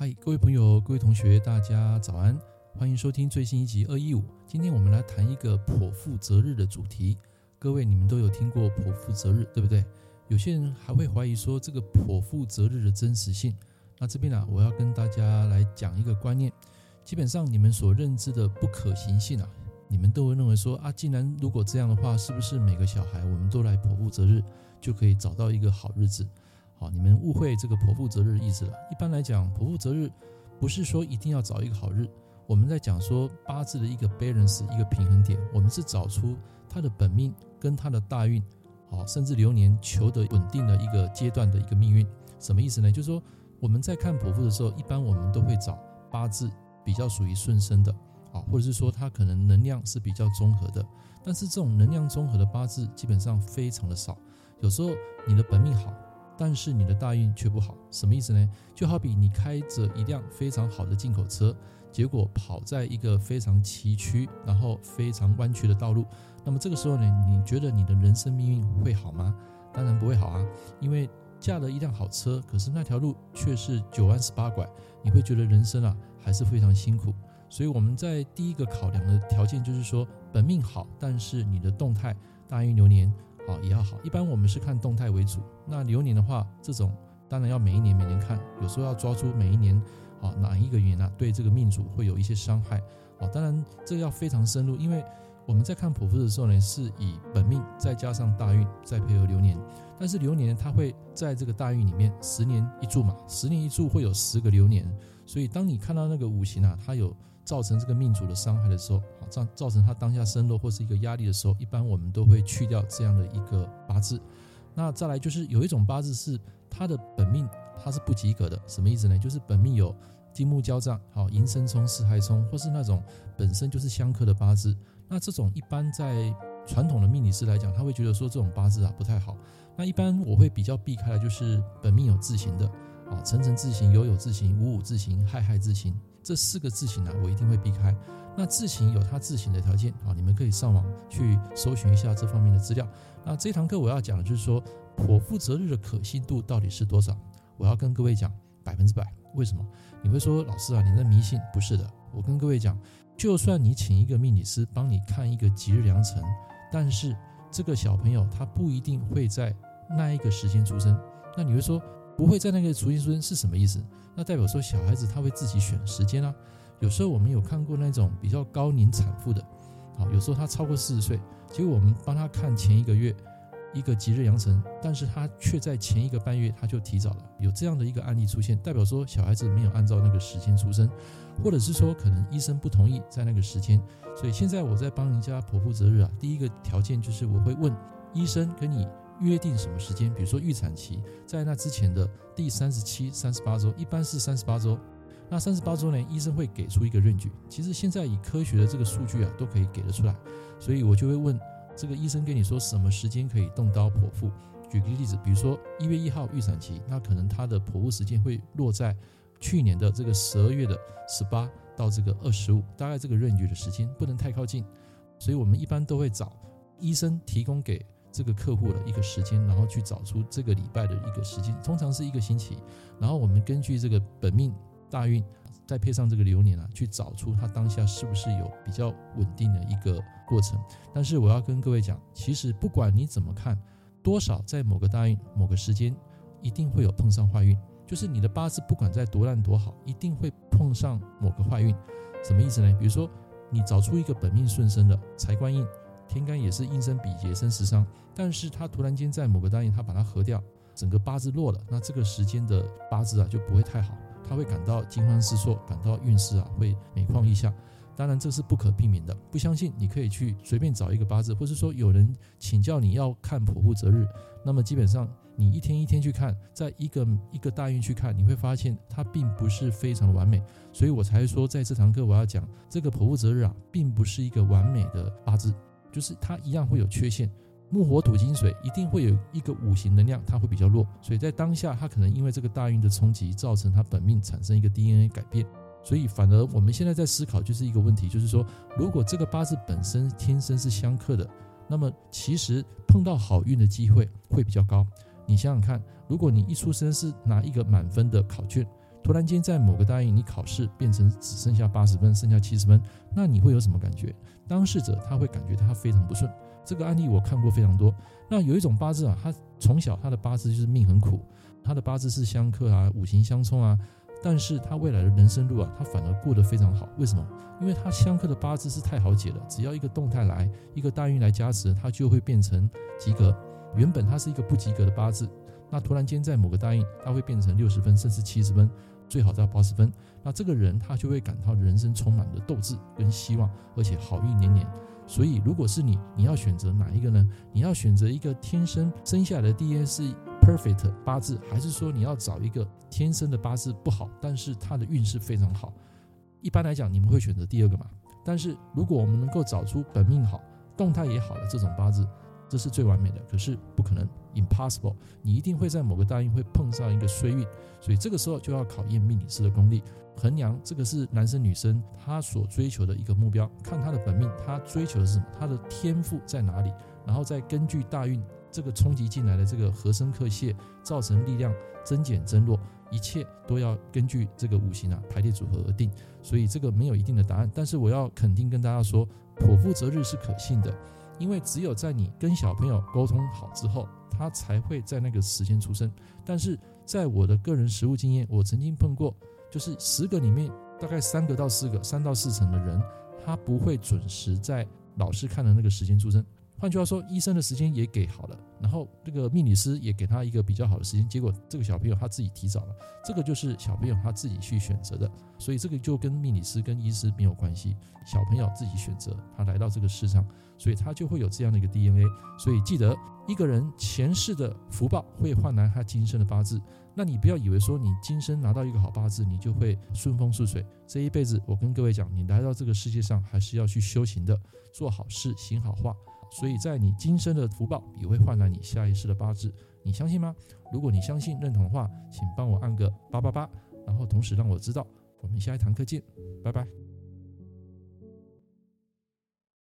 嗨，各位朋友，各位同学，大家早安，欢迎收听最新一集二一五。今天我们来谈一个剖腹择日的主题。各位，你们都有听过剖腹择日，对不对？有些人还会怀疑说这个剖腹择日的真实性。那这边呢、啊，我要跟大家来讲一个观念。基本上，你们所认知的不可行性啊，你们都会认为说啊，既然如果这样的话，是不是每个小孩我们都来剖腹择日，就可以找到一个好日子？好，你们误会这个剖腹择日的意思了。一般来讲，剖腹择日不是说一定要找一个好日。我们在讲说八字的一个 balance，一个平衡点，我们是找出他的本命跟他的大运，好，甚至流年求得稳定的一个阶段的一个命运。什么意思呢？就是说我们在看剖腹的时候，一般我们都会找八字比较属于顺生的，啊，或者是说他可能能量是比较综合的。但是这种能量综合的八字基本上非常的少。有时候你的本命好。但是你的大运却不好，什么意思呢？就好比你开着一辆非常好的进口车，结果跑在一个非常崎岖、然后非常弯曲的道路，那么这个时候呢，你觉得你的人生命运会好吗？当然不会好啊，因为驾了一辆好车，可是那条路却是九弯十八拐，你会觉得人生啊还是非常辛苦。所以我们在第一个考量的条件就是说，本命好，但是你的动态大运流年。啊，也要好。一般我们是看动态为主。那流年的话，这种当然要每一年每年看，有时候要抓住每一年啊哪一个年啊对这个命主会有一些伤害。啊，当然这个要非常深入，因为我们在看剖腹的时候呢，是以本命再加上大运再配合流年。但是流年它会在这个大运里面十年一柱嘛，十年一柱会有十个流年。所以当你看到那个五行啊，它有。造成这个命主的伤害的时候，造造成他当下生落或是一个压力的时候，一般我们都会去掉这样的一个八字。那再来就是有一种八字是它的本命，它是不及格的，什么意思呢？就是本命有金木交战，好，寅申冲、巳亥冲，或是那种本身就是相克的八字。那这种一般在传统的命理师来讲，他会觉得说这种八字啊不太好。那一般我会比较避开的就是本命有自刑的，啊，辰辰自刑、酉酉自刑、午午自刑、亥亥自刑。这四个字形呢，我一定会避开。那字形有它字形的条件啊，你们可以上网去搜寻一下这方面的资料。那这堂课我要讲的就是说，剖腹择日的可信度到底是多少？我要跟各位讲百分之百。为什么？你会说老师啊，你在迷信？不是的，我跟各位讲，就算你请一个命理师帮你看一个吉日良辰，但是这个小朋友他不一定会在那一个时间出生。那你会说？不会在那个时间出生是什么意思？那代表说小孩子他会自己选时间啊。有时候我们有看过那种比较高龄产妇的，啊，有时候他超过四十岁，结果我们帮他看前一个月一个吉日阳辰，但是他却在前一个半月他就提早了，有这样的一个案例出现，代表说小孩子没有按照那个时间出生，或者是说可能医生不同意在那个时间。所以现在我在帮人家剖腹择日啊，第一个条件就是我会问医生跟你。约定什么时间？比如说预产期，在那之前的第三十七、三十八周，一般是三十八周。那三十八周呢，医生会给出一个 range。其实现在以科学的这个数据啊，都可以给得出来。所以我就会问这个医生跟你说什么时间可以动刀剖腹。举个例子，比如说一月一号预产期，那可能他的剖腹时间会落在去年的这个十二月的十八到这个二十五，大概这个 range 的时间不能太靠近。所以我们一般都会找医生提供给。这个客户的一个时间，然后去找出这个礼拜的一个时间，通常是一个星期。然后我们根据这个本命大运，再配上这个流年啊，去找出他当下是不是有比较稳定的一个过程。但是我要跟各位讲，其实不管你怎么看，多少在某个大运某个时间，一定会有碰上坏运。就是你的八字不管在多烂多好，一定会碰上某个坏运。什么意思呢？比如说你找出一个本命顺生的财官印。天干也是印生比劫生食伤，但是他突然间在某个单元他把它合掉，整个八字弱了，那这个时间的八字啊就不会太好，他会感到惊慌失措，感到运势啊会每况愈下。当然这是不可避免的，不相信你可以去随便找一个八字，或是说有人请教你要看剖腹择日，那么基本上你一天一天去看，在一个一个大运去看，你会发现它并不是非常的完美，所以我才说在这堂课我要讲这个剖腹择日啊，并不是一个完美的八字。就是它一样会有缺陷，木火土金水一定会有一个五行能量，它会比较弱，所以在当下它可能因为这个大运的冲击，造成它本命产生一个 DNA 改变，所以反而我们现在在思考就是一个问题，就是说如果这个八字本身天生是相克的，那么其实碰到好运的机会会比较高。你想想看，如果你一出生是拿一个满分的考卷，突然间在某个大运你考试变成只剩下八十分，剩下七十分，那你会有什么感觉？当事者他会感觉他非常不顺。这个案例我看过非常多。那有一种八字啊，他从小他的八字就是命很苦，他的八字是相克啊，五行相冲啊。但是他未来的人生路啊，他反而过得非常好。为什么？因为他相克的八字是太好解了，只要一个动态来，一个大运来加持，他就会变成及格。原本他是一个不及格的八字，那突然间在某个大运，他会变成六十分，甚至七十分，最好到八十分。那这个人他就会感到人生充满了斗志跟希望，而且好运连连。所以如果是你，你要选择哪一个呢？你要选择一个天生生下来的 DNA 是 perfect 八字，还是说你要找一个天生的八字不好，但是他的运势非常好？一般来讲，你们会选择第二个嘛？但是如果我们能够找出本命好、动态也好的这种八字，这是最完美的。可是不可能，impossible，你一定会在某个大运会碰上一个衰运，所以这个时候就要考验命理师的功力，衡量这个是男生女生他所追求的一个目标，看他的本命，他追求的是什么，他的天赋在哪里，然后再根据大运。这个冲击进来的这个合生克泄，造成力量增减增弱，一切都要根据这个五行啊排列组合而定，所以这个没有一定的答案。但是我要肯定跟大家说，剖腹择日是可信的，因为只有在你跟小朋友沟通好之后，他才会在那个时间出生。但是在我的个人实物经验，我曾经碰过，就是十个里面大概三个到四个，三到四成的人，他不会准时在老师看的那个时间出生。换句话说，医生的时间也给好了，然后这个命理师也给他一个比较好的时间，结果这个小朋友他自己提早了，这个就是小朋友他自己去选择的，所以这个就跟命理师跟医师没有关系，小朋友自己选择他来到这个世上，所以他就会有这样的一个 DNA。所以记得，一个人前世的福报会换来他今生的八字，那你不要以为说你今生拿到一个好八字，你就会顺风顺水。这一辈子，我跟各位讲，你来到这个世界上还是要去修行的，做好事，行好话。所以在你今生的福报也会换来你下一世的八字，你相信吗？如果你相信认同的话，请帮我按个八八八，然后同时让我知道。我们下一堂课见，拜拜。